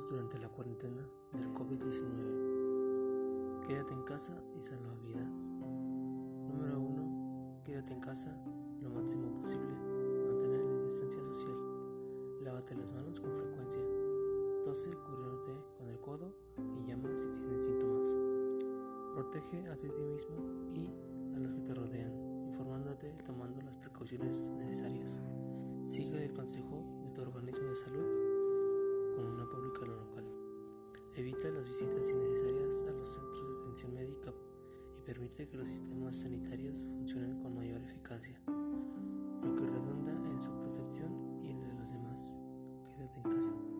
durante la cuarentena del COVID-19. Quédate en casa y salva vidas. Número 1. Quédate en casa lo máximo posible. Mantener la distancia social. Lávate las manos con frecuencia. Tose cubriéndote con el codo y llama si tienes síntomas. Protege a ti mismo y a los que te rodean, informándote tomando las precauciones necesarias. Sigue el consejo visitas innecesarias a los centros de atención médica y permite que los sistemas sanitarios funcionen con mayor eficacia, lo que redunda en su protección y en la de los demás. Quédate en casa.